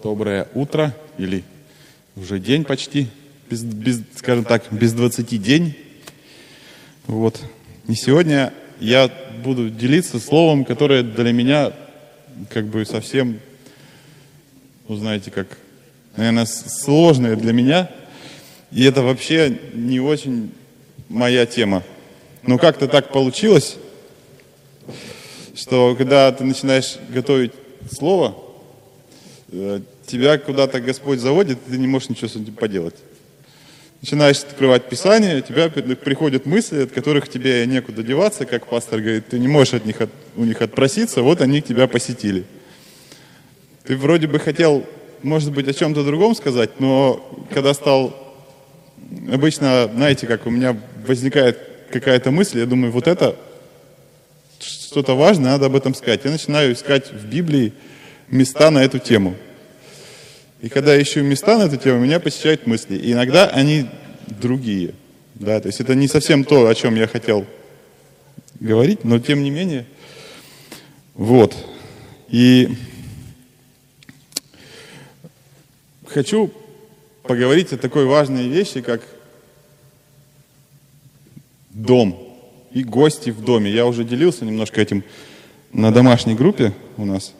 Доброе утро или уже день почти, без, без, скажем так, без 20 день. Вот. И сегодня я буду делиться словом, которое для меня как бы совсем, ну знаете, как, наверное, сложное для меня. И это вообще не очень моя тема. Но как-то так получилось, что когда ты начинаешь готовить слово, тебя куда-то Господь заводит, и ты не можешь ничего с этим поделать. Начинаешь открывать Писание, у тебя приходят мысли, от которых тебе некуда деваться, как пастор говорит, ты не можешь от них, от, у них отпроситься, вот они тебя посетили. Ты вроде бы хотел, может быть, о чем-то другом сказать, но когда стал, обычно, знаете, как у меня возникает какая-то мысль, я думаю, вот это что-то важное, надо об этом сказать. Я начинаю искать в Библии, места на эту тему. И когда я ищу места на эту тему, меня посещают мысли. И иногда они другие. Да, то есть это не совсем то, о чем я хотел говорить, но тем не менее. Вот. И хочу поговорить о такой важной вещи, как дом и гости в доме. Я уже делился немножко этим на домашней группе у нас.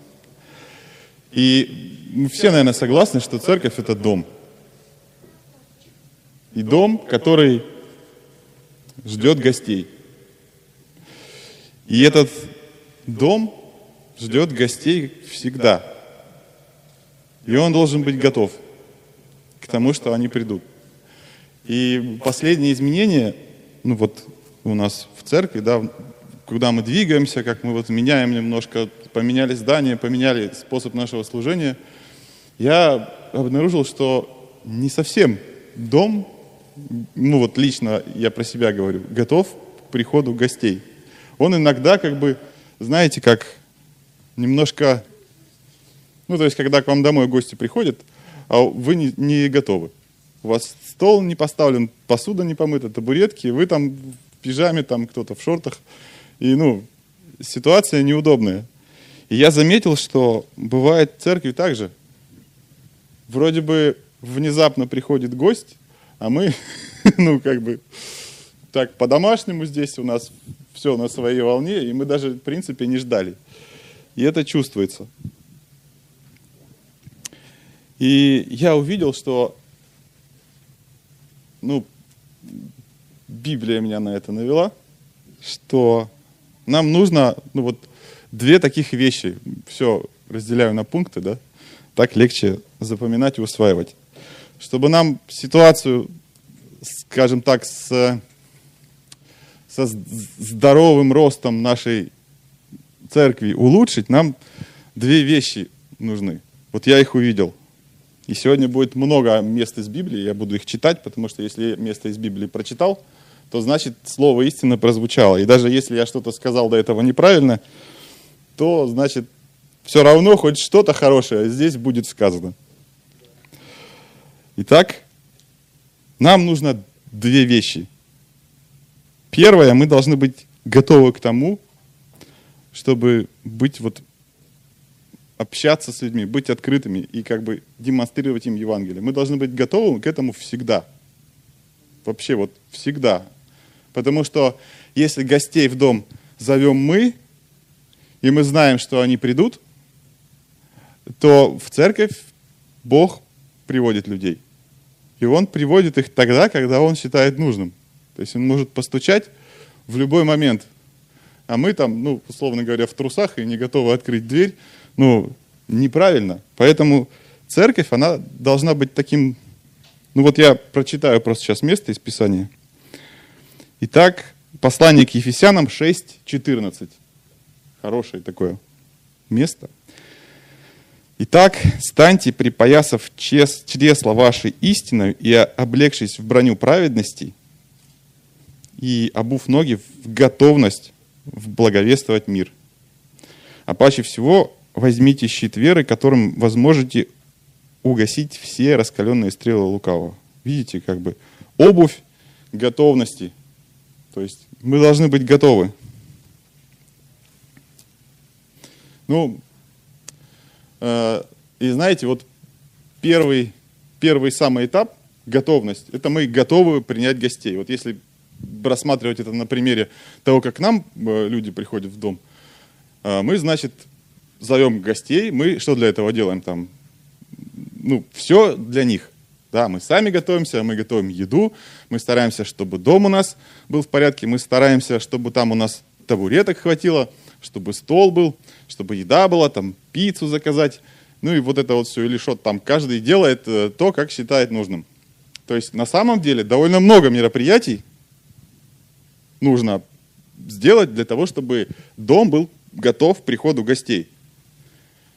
И мы все, наверное, согласны, что церковь – это дом. И дом, который ждет гостей. И этот дом ждет гостей всегда. И он должен быть готов к тому, что они придут. И последние изменения, ну вот у нас в церкви, да, куда мы двигаемся, как мы вот меняем немножко, поменяли здание, поменяли способ нашего служения, я обнаружил, что не совсем дом, ну вот лично я про себя говорю, готов к приходу гостей. Он иногда как бы, знаете, как немножко, ну то есть когда к вам домой гости приходят, а вы не, не готовы. У вас стол не поставлен, посуда не помыта, табуретки, вы там в пижаме, там кто-то в шортах, и, ну, ситуация неудобная. И я заметил, что бывает в церкви так же. Вроде бы внезапно приходит гость, а мы, ну, как бы, так по-домашнему здесь у нас все на своей волне, и мы даже, в принципе, не ждали. И это чувствуется. И я увидел, что, ну, Библия меня на это навела, что нам нужно, ну вот, две таких вещи. Все разделяю на пункты, да? Так легче запоминать и усваивать. Чтобы нам ситуацию, скажем так, с, со здоровым ростом нашей церкви улучшить, нам две вещи нужны. Вот я их увидел. И сегодня будет много мест из Библии, я буду их читать, потому что если место из Библии прочитал – то значит слово истина прозвучало. И даже если я что-то сказал до этого неправильно, то значит все равно хоть что-то хорошее здесь будет сказано. Итак, нам нужно две вещи. Первое, мы должны быть готовы к тому, чтобы быть вот общаться с людьми, быть открытыми и как бы демонстрировать им Евангелие. Мы должны быть готовы к этому всегда. Вообще вот всегда. Потому что если гостей в дом зовем мы, и мы знаем, что они придут, то в церковь Бог приводит людей. И Он приводит их тогда, когда Он считает нужным. То есть Он может постучать в любой момент. А мы там, ну, условно говоря, в трусах и не готовы открыть дверь. Ну, неправильно. Поэтому церковь, она должна быть таким... Ну вот я прочитаю просто сейчас место из Писания. Итак, послание к Ефесянам 6.14. Хорошее такое место. Итак, станьте, припоясав чресла вашей истины и облегшись в броню праведности, и обув ноги в готовность в благовествовать мир. А паче всего возьмите щит веры, которым возможете угасить все раскаленные стрелы лукавого. Видите, как бы обувь готовности, то есть мы должны быть готовы. Ну, э, и знаете, вот первый, первый самый этап, готовность, это мы готовы принять гостей. Вот если рассматривать это на примере того, как к нам э, люди приходят в дом, э, мы, значит, зовем гостей, мы что для этого делаем там? Ну, все для них. Да, мы сами готовимся, мы готовим еду, мы стараемся, чтобы дом у нас был в порядке, мы стараемся, чтобы там у нас табуреток хватило, чтобы стол был, чтобы еда была, там пиццу заказать. Ну и вот это вот все, или что там, каждый делает э, то, как считает нужным. То есть на самом деле довольно много мероприятий нужно сделать для того, чтобы дом был готов к приходу гостей.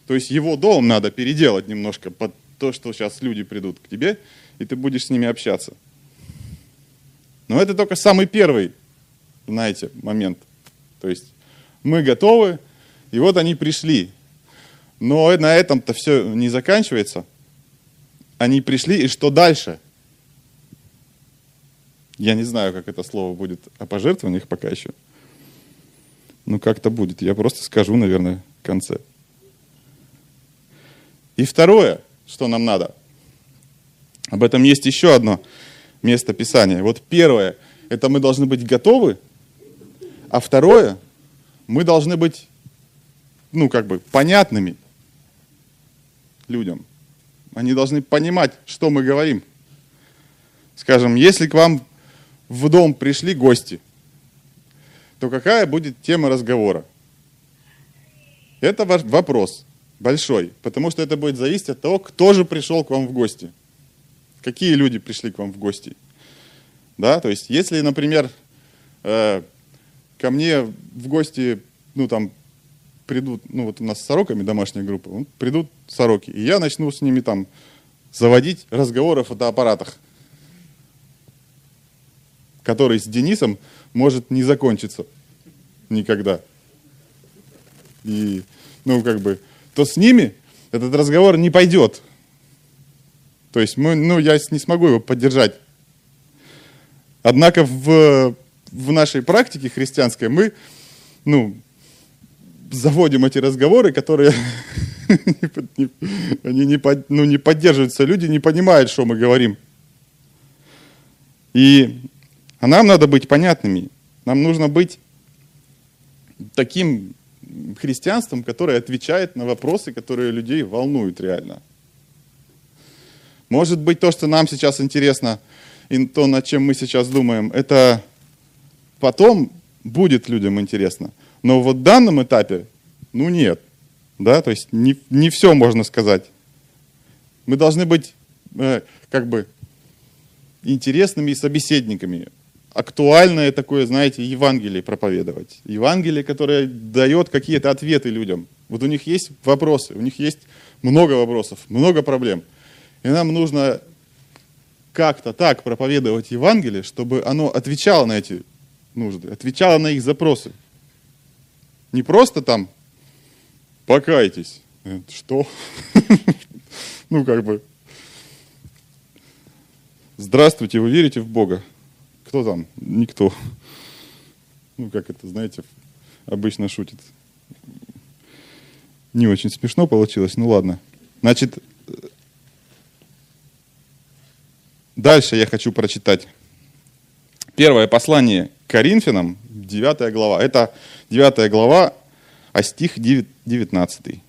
То есть его дом надо переделать немножко под то, что сейчас люди придут к тебе, и ты будешь с ними общаться. Но это только самый первый, знаете, момент. То есть мы готовы, и вот они пришли. Но на этом-то все не заканчивается. Они пришли, и что дальше? Я не знаю, как это слово будет о пожертвованиях пока еще. Ну, как-то будет. Я просто скажу, наверное, в конце. И второе – что нам надо. Об этом есть еще одно место Писания. Вот первое, это мы должны быть готовы, а второе, мы должны быть, ну, как бы, понятными людям. Они должны понимать, что мы говорим. Скажем, если к вам в дом пришли гости, то какая будет тема разговора? Это ваш вопрос большой, потому что это будет зависеть от того, кто же пришел к вам в гости. Какие люди пришли к вам в гости. Да, то есть, если, например, э, ко мне в гости, ну, там, придут, ну, вот у нас с сороками домашняя группа, придут сороки, и я начну с ними там заводить разговоры о фотоаппаратах, который с Денисом может не закончиться никогда. И, ну, как бы, то с ними этот разговор не пойдет. То есть мы, ну, я не смогу его поддержать. Однако в, в нашей практике христианской мы ну, заводим эти разговоры, которые они не, ну, не поддерживаются, люди не понимают, что мы говорим. И а нам надо быть понятными. Нам нужно быть таким христианством, которое отвечает на вопросы, которые людей волнуют реально. Может быть, то, что нам сейчас интересно, и то, над чем мы сейчас думаем, это потом будет людям интересно. Но вот в данном этапе, ну нет. Да, то есть не, не все можно сказать. Мы должны быть э, как бы интересными собеседниками актуальное такое, знаете, Евангелие проповедовать. Евангелие, которое дает какие-то ответы людям. Вот у них есть вопросы, у них есть много вопросов, много проблем. И нам нужно как-то так проповедовать Евангелие, чтобы оно отвечало на эти нужды, отвечало на их запросы. Не просто там покайтесь. Что? Ну, как бы. Здравствуйте, вы верите в Бога? Кто там? Никто. Ну, как это, знаете, обычно шутит. Не очень смешно получилось, ну ладно. Значит, дальше я хочу прочитать. Первое послание Коринфянам, 9 глава. Это 9 глава, а стих 19.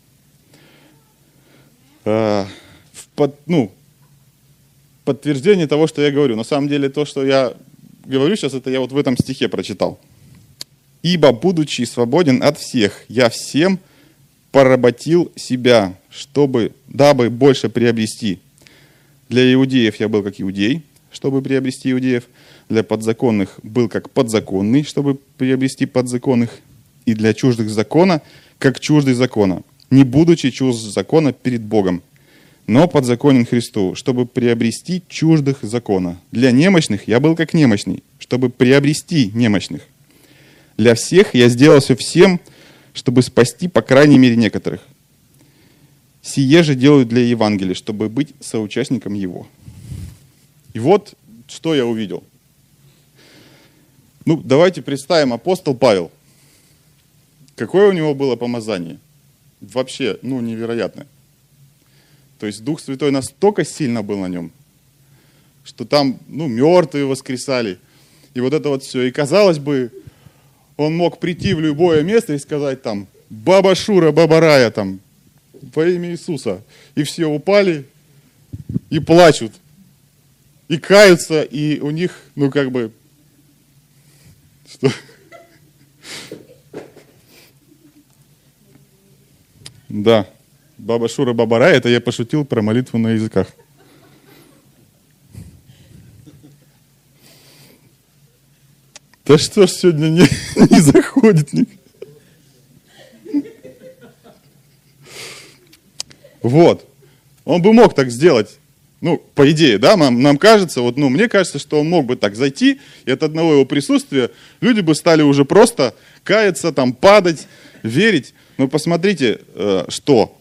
Э, под, ну, подтверждение того, что я говорю. На самом деле, то, что я говорю сейчас, это я вот в этом стихе прочитал. «Ибо, будучи свободен от всех, я всем поработил себя, чтобы, дабы больше приобрести. Для иудеев я был как иудей, чтобы приобрести иудеев. Для подзаконных был как подзаконный, чтобы приобрести подзаконных. И для чуждых закона, как чуждый закона, не будучи чужд закона перед Богом но подзаконен Христу, чтобы приобрести чуждых закона. Для немощных я был как немощный, чтобы приобрести немощных. Для всех я сделался всем, чтобы спасти, по крайней мере, некоторых. Сие же делаю для Евангелия, чтобы быть соучастником его. И вот, что я увидел. Ну, давайте представим апостол Павел. Какое у него было помазание? Вообще, ну, невероятное. То есть Дух Святой настолько сильно был на нем, что там, ну, мертвые воскресали. И вот это вот все. И казалось бы, он мог прийти в любое место и сказать там, Баба Шура, Баба Рая, там, во имя Иисуса. И все упали и плачут. И каются, и у них, ну, как бы, что? Да, Баба Шура, Баба Рая, это я пошутил про молитву на языках. Да что ж сегодня не, не заходит никак. Вот. Он бы мог так сделать. Ну, по идее, да, нам, нам кажется, вот, ну, мне кажется, что он мог бы так зайти, и от одного его присутствия люди бы стали уже просто каяться, там, падать, верить. Но посмотрите, э, что.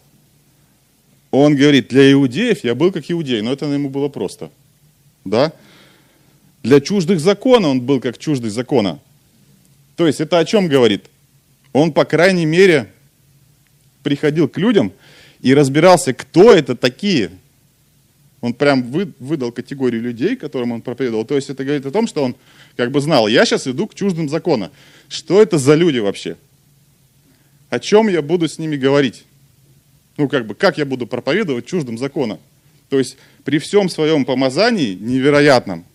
Он говорит, для иудеев я был как иудей, но это ему было просто. Да? Для чуждых закона он был как чуждый закона. То есть это о чем говорит? Он, по крайней мере, приходил к людям и разбирался, кто это такие. Он прям выдал категорию людей, которым он проповедовал. То есть это говорит о том, что он как бы знал, я сейчас иду к чуждым закона. Что это за люди вообще? О чем я буду с ними говорить? Ну, как бы, как я буду проповедовать чуждым закона? То есть при всем своем помазании невероятном,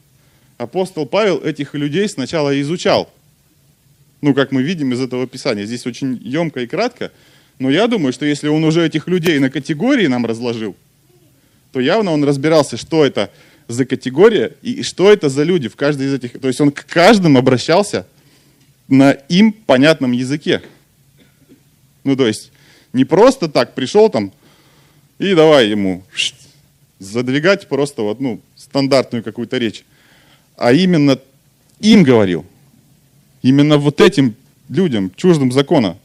апостол Павел этих людей сначала изучал. Ну, как мы видим из этого писания. Здесь очень емко и кратко – но я думаю, что если он уже этих людей на категории нам разложил, то явно он разбирался, что это за категория и что это за люди в каждой из этих. То есть он к каждому обращался на им понятном языке. Ну, то есть не просто так пришел там и давай ему задвигать просто вот, ну, стандартную какую-то речь, а именно им говорил. Именно вот этим людям, чуждым закона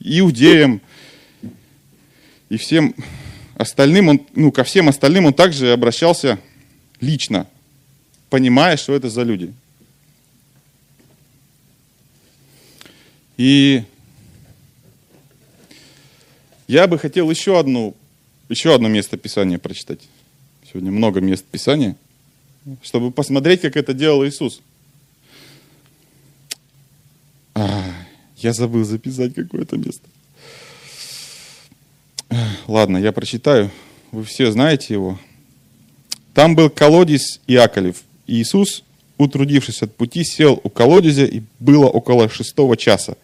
иудеям и всем остальным, он, ну, ко всем остальным он также обращался лично, понимая, что это за люди. И я бы хотел еще одну, еще одно место Писания прочитать. Сегодня много мест Писания, чтобы посмотреть, как это делал Иисус. А, я забыл записать какое-то место. Ладно, я прочитаю. Вы все знаете его. Там был колодец Иаковлев. Иисус, утрудившись от пути, сел у колодезя, и было около шестого часа.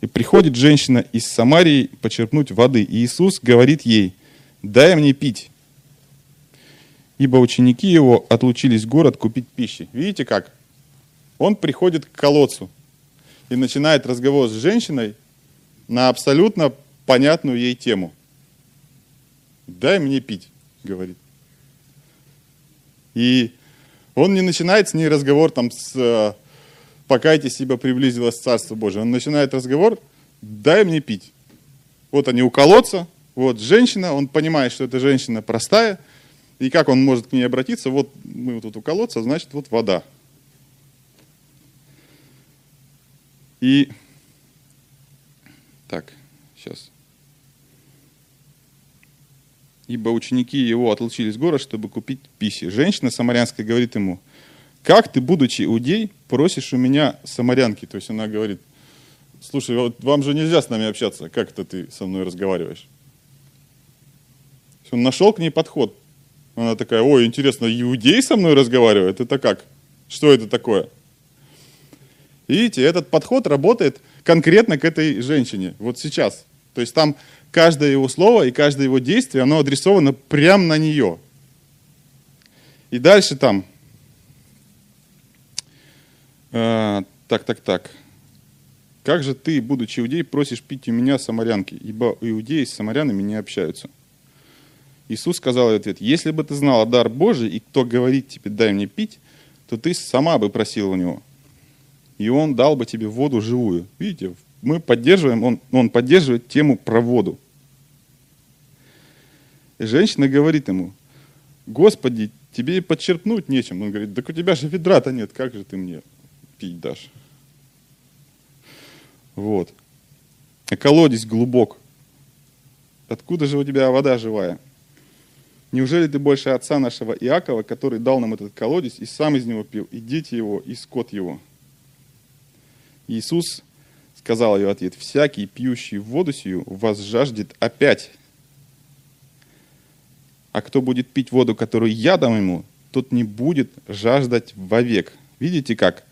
И приходит женщина из Самарии почерпнуть воды. И Иисус говорит ей, дай мне пить. Ибо ученики его отлучились в город купить пищи. Видите как? Он приходит к колодцу и начинает разговор с женщиной на абсолютно понятную ей тему. «Дай мне пить», — говорит. И он не начинает с ней разговор там с э, «покайтесь, ибо приблизилось Царство Божие». Он начинает разговор «дай мне пить». Вот они у колодца, вот женщина, он понимает, что эта женщина простая, и как он может к ней обратиться, вот мы вот тут у колодца, значит, вот вода. И так, сейчас. Ибо ученики его отлучились в город, чтобы купить пищи. Женщина самарянская говорит ему, как ты, будучи иудей, просишь у меня самарянки? То есть она говорит, слушай, вот вам же нельзя с нами общаться, как это ты со мной разговариваешь? Он нашел к ней подход. Она такая, ой, интересно, иудей со мной разговаривает? Это как? Что это такое? Видите, этот подход работает конкретно к этой женщине, вот сейчас. То есть там каждое его слово и каждое его действие, оно адресовано прямо на нее. И дальше там, э, так, так, так. Как же ты, будучи иудей, просишь пить у меня самарянки, ибо иудеи с самарянами не общаются. Иисус сказал в ответ, если бы ты знала дар Божий, и кто говорит тебе, дай мне пить, то ты сама бы просила у него, и он дал бы тебе воду живую. Видите, мы поддерживаем, он, он поддерживает тему про воду. И женщина говорит ему, Господи, тебе и подчерпнуть нечем. Он говорит, так у тебя же ведра-то нет, как же ты мне пить дашь? Вот. А колодец глубок. Откуда же у тебя вода живая? Неужели ты больше отца нашего Иакова, который дал нам этот колодец, и сам из него пил, и дети его, и скот его? Иисус сказал ее ответ, всякий, пьющий воду сию, вас жаждет опять. А кто будет пить воду, которую я дам ему, тот не будет жаждать вовек. Видите как?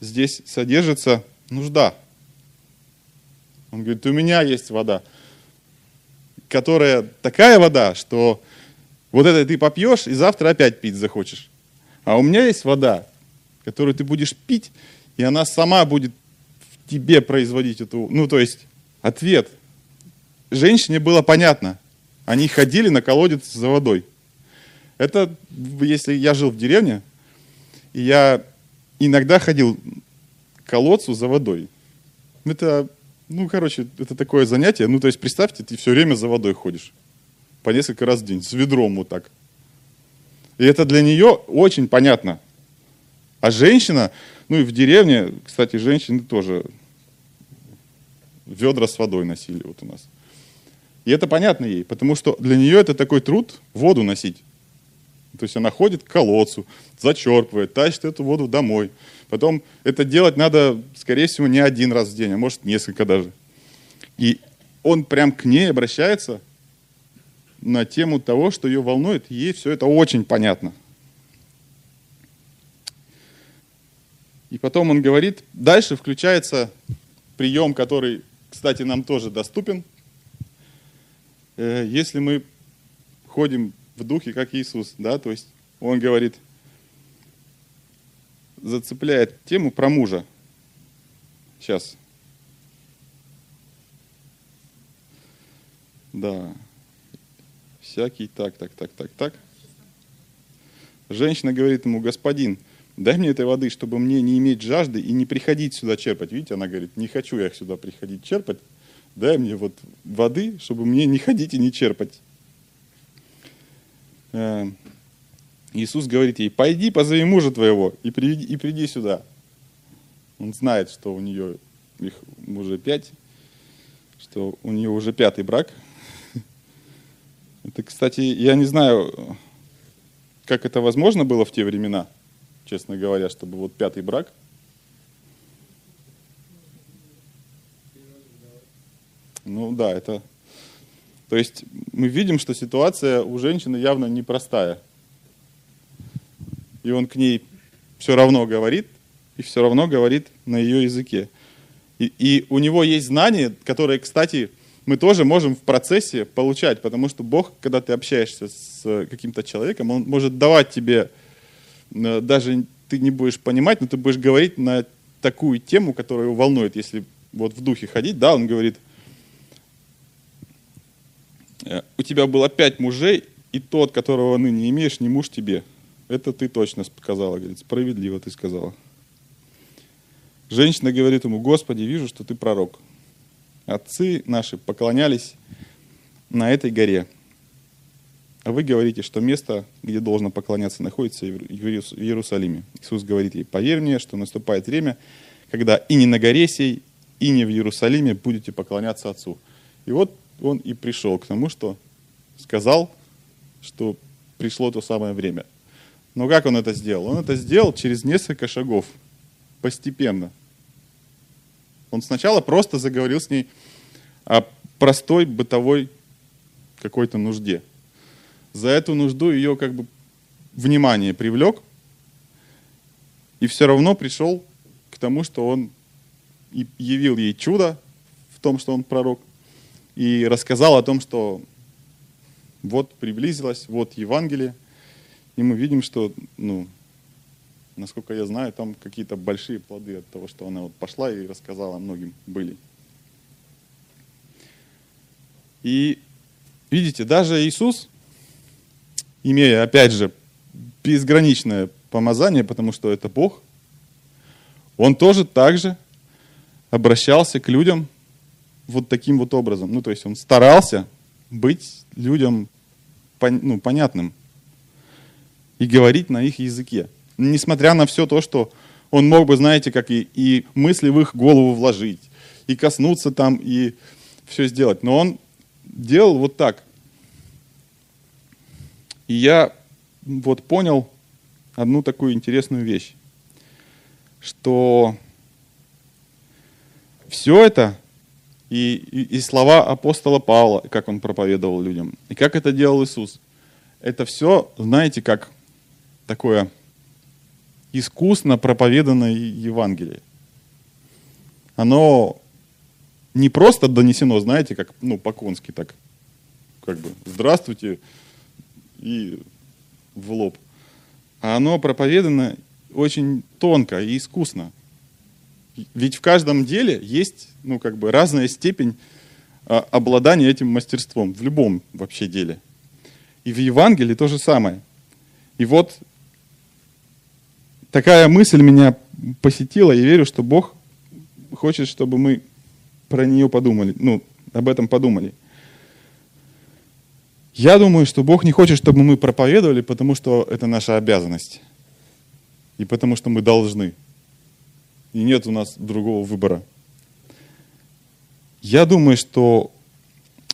Здесь содержится нужда. Он говорит, у меня есть вода, которая такая вода, что вот это ты попьешь и завтра опять пить захочешь. А у меня есть вода, которую ты будешь пить, и она сама будет в тебе производить эту, ну то есть ответ. Женщине было понятно. Они ходили на колодец за водой. Это, если я жил в деревне, и я иногда ходил к колодцу за водой. Это, ну, короче, это такое занятие. Ну, то есть, представьте, ты все время за водой ходишь. По несколько раз в день, с ведром вот так. И это для нее очень понятно. А женщина, ну и в деревне, кстати, женщины тоже ведра с водой носили вот у нас. И это понятно ей, потому что для нее это такой труд воду носить. То есть она ходит к колодцу, зачерпывает, тащит эту воду домой. Потом это делать надо, скорее всего, не один раз в день, а может несколько даже. И он прям к ней обращается на тему того, что ее волнует, ей все это очень понятно. И потом он говорит, дальше включается прием, который, кстати, нам тоже доступен. Э, если мы ходим в духе, как Иисус, да, то есть он говорит, зацепляет тему про мужа. Сейчас. Да. Всякий так, так, так, так, так. Женщина говорит ему, господин, дай мне этой воды, чтобы мне не иметь жажды и не приходить сюда черпать. Видите, она говорит, не хочу я сюда приходить черпать, дай мне вот воды, чтобы мне не ходить и не черпать. Э, Иисус говорит ей, пойди позови мужа твоего и приди, и приди сюда. Он знает, что у нее их уже пять, что у нее уже пятый брак. Это, кстати, я не знаю, как это возможно было в те времена, честно говоря, чтобы вот пятый брак. Ну да, это то есть мы видим, что ситуация у женщины явно непростая. И он к ней все равно говорит, и все равно говорит на ее языке. И, и у него есть знания, которые, кстати, мы тоже можем в процессе получать, потому что Бог, когда ты общаешься с каким-то человеком, Он может давать тебе, э, даже ты не будешь понимать, но ты будешь говорить на такую тему, которая его волнует, если вот в духе ходить, да, он говорит – у тебя было пять мужей, и тот, которого ныне имеешь, не муж тебе. Это ты точно сказала, говорит, справедливо ты сказала. Женщина говорит ему, Господи, вижу, что ты пророк. Отцы наши поклонялись на этой горе. А вы говорите, что место, где должно поклоняться, находится в Иерусалиме. Иисус говорит ей, поверь мне, что наступает время, когда и не на горе сей, и не в Иерусалиме будете поклоняться Отцу. И вот он и пришел к тому, что сказал, что пришло то самое время. Но как он это сделал? Он это сделал через несколько шагов, постепенно. Он сначала просто заговорил с ней о простой бытовой какой-то нужде. За эту нужду ее как бы внимание привлек, и все равно пришел к тому, что он явил ей чудо в том, что он пророк, и рассказал о том, что вот приблизилось, вот Евангелие, и мы видим, что, ну, насколько я знаю, там какие-то большие плоды от того, что она вот пошла и рассказала многим были. И видите, даже Иисус, имея, опять же, безграничное помазание, потому что это Бог, он тоже так же обращался к людям вот таким вот образом. Ну, то есть он старался быть людям ну, понятным и говорить на их языке. Несмотря на все то, что он мог бы, знаете, как и, и мысли в их голову вложить, и коснуться там, и все сделать. Но он делал вот так. И я вот понял одну такую интересную вещь, что все это и, и, и слова апостола Павла, как он проповедовал людям, и как это делал Иисус, это все, знаете, как такое искусно проповеданное Евангелие. Оно не просто донесено, знаете, как, ну, по-конски так, как бы, здравствуйте, и в лоб. А оно проповедано очень тонко и искусно. Ведь в каждом деле есть, ну, как бы, разная степень а, обладания этим мастерством, в любом вообще деле. И в Евангелии то же самое. И вот такая мысль меня посетила, и верю, что Бог хочет, чтобы мы про нее подумали, ну, об этом подумали. Я думаю, что Бог не хочет, чтобы мы проповедовали, потому что это наша обязанность. И потому что мы должны. И нет у нас другого выбора. Я думаю, что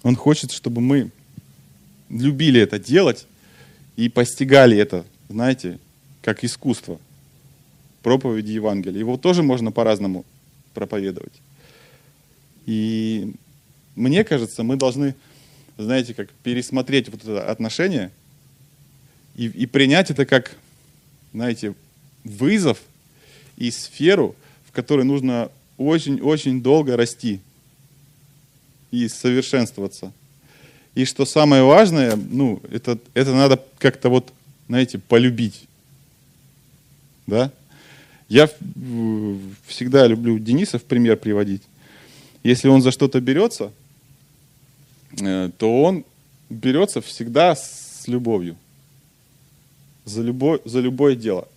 Он хочет, чтобы мы любили это делать и постигали это, знаете, как искусство. Проповеди Евангелия. Его тоже можно по-разному проповедовать. И мне кажется, мы должны, знаете, как пересмотреть вот это отношение и, и принять это как, знаете, вызов и сферу, которой нужно очень-очень долго расти и совершенствоваться. И что самое важное, ну, это, это надо как-то вот, знаете, полюбить. Да? Я всегда люблю Дениса в пример приводить. Если он за что-то берется, э, то он берется всегда с любовью. За любое, за любое дело.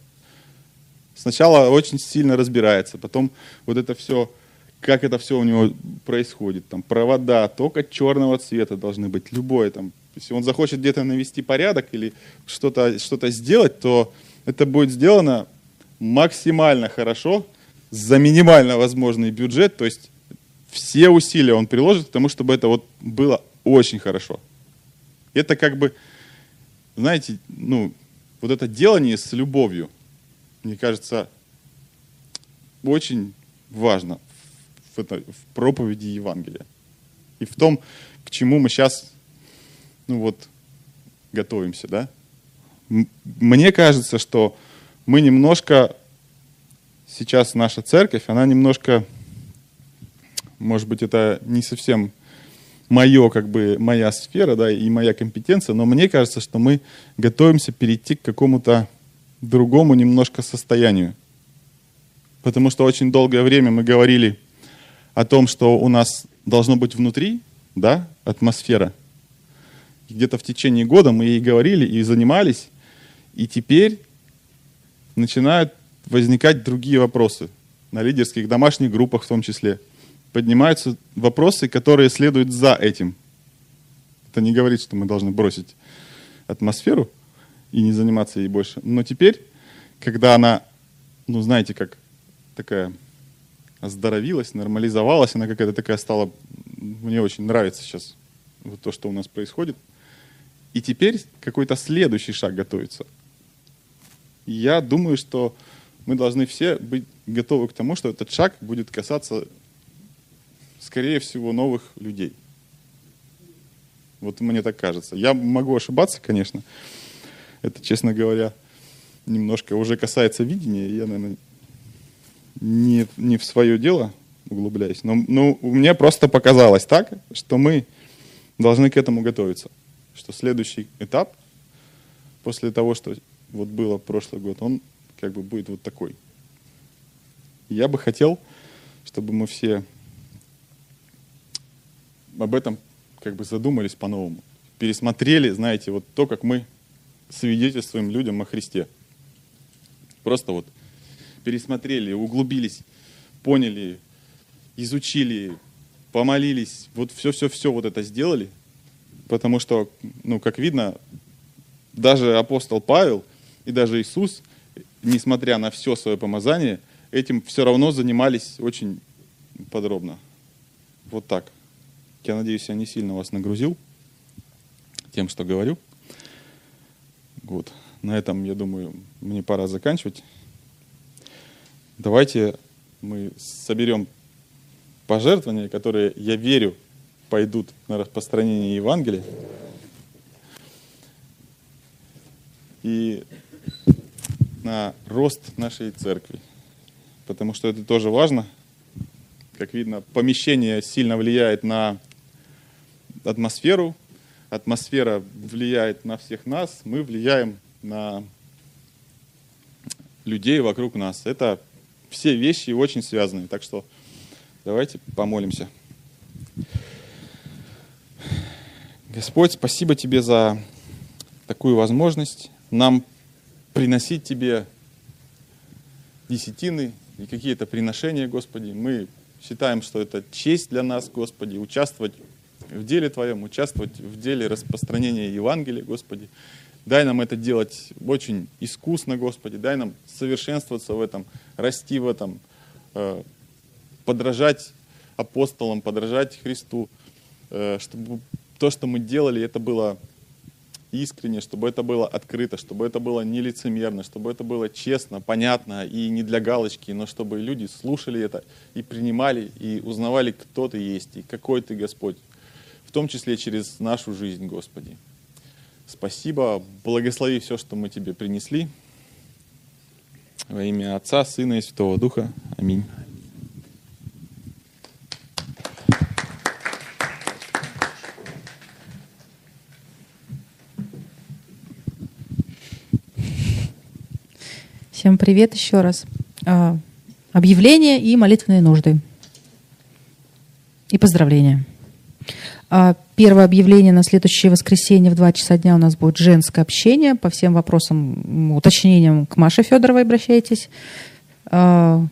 Сначала очень сильно разбирается, потом вот это все, как это все у него происходит. Там провода только черного цвета должны быть, любое там. Если он захочет где-то навести порядок или что-то что сделать, то это будет сделано максимально хорошо, за минимально возможный бюджет, то есть все усилия он приложит к тому, чтобы это вот было очень хорошо. Это как бы, знаете, ну, вот это делание с любовью, мне кажется, очень важно в, это, в проповеди Евангелия. И в том, к чему мы сейчас, ну вот, готовимся, да? Мне кажется, что мы немножко, сейчас наша церковь, она немножко может быть, это не совсем мое, как бы, моя сфера, да, и моя компетенция, но мне кажется, что мы готовимся перейти к какому-то другому немножко состоянию. Потому что очень долгое время мы говорили о том, что у нас должно быть внутри, да, атмосфера. Где-то в течение года мы и говорили, и занимались, и теперь начинают возникать другие вопросы на лидерских домашних группах в том числе – поднимаются вопросы, которые следуют за этим. Это не говорит, что мы должны бросить атмосферу и не заниматься ей больше. Но теперь, когда она, ну знаете, как такая оздоровилась, нормализовалась, она какая-то такая стала, мне очень нравится сейчас вот то, что у нас происходит. И теперь какой-то следующий шаг готовится. Я думаю, что мы должны все быть готовы к тому, что этот шаг будет касаться скорее всего, новых людей. Вот мне так кажется. Я могу ошибаться, конечно. Это, честно говоря, немножко уже касается видения. Я, наверное, не, не в свое дело углубляюсь. Но, но мне просто показалось так, что мы должны к этому готовиться. Что следующий этап, после того, что вот было прошлый год, он как бы будет вот такой. Я бы хотел, чтобы мы все об этом как бы задумались по-новому. Пересмотрели, знаете, вот то, как мы свидетельствуем людям о Христе. Просто вот пересмотрели, углубились, поняли, изучили, помолились, вот все-все-все вот это сделали, потому что, ну, как видно, даже апостол Павел и даже Иисус, несмотря на все свое помазание, этим все равно занимались очень подробно. Вот так. Я надеюсь, я не сильно вас нагрузил тем, что говорю. Вот. На этом, я думаю, мне пора заканчивать. Давайте мы соберем пожертвования, которые, я верю, пойдут на распространение Евангелия. И на рост нашей церкви. Потому что это тоже важно. Как видно, помещение сильно влияет на атмосферу. Атмосфера влияет на всех нас. Мы влияем на людей вокруг нас. Это все вещи очень связаны. Так что давайте помолимся. Господь, спасибо Тебе за такую возможность нам приносить Тебе десятины и какие-то приношения, Господи. Мы считаем, что это честь для нас, Господи, участвовать в деле Твоем, участвовать в деле распространения Евангелия, Господи. Дай нам это делать очень искусно, Господи. Дай нам совершенствоваться в этом, расти в этом, э, подражать апостолам, подражать Христу, э, чтобы то, что мы делали, это было искренне, чтобы это было открыто, чтобы это было нелицемерно, чтобы это было честно, понятно и не для галочки, но чтобы люди слушали это и принимали, и узнавали, кто ты есть и какой ты Господь, в том числе через нашу жизнь, Господи. Спасибо, благослови все, что мы тебе принесли. Во имя Отца, Сына и Святого Духа. Аминь. Всем привет еще раз. А, объявления и молитвенные нужды. И поздравления. А, первое объявление на следующее воскресенье в 2 часа дня у нас будет женское общение. По всем вопросам, уточнениям к Маше Федоровой обращайтесь. А,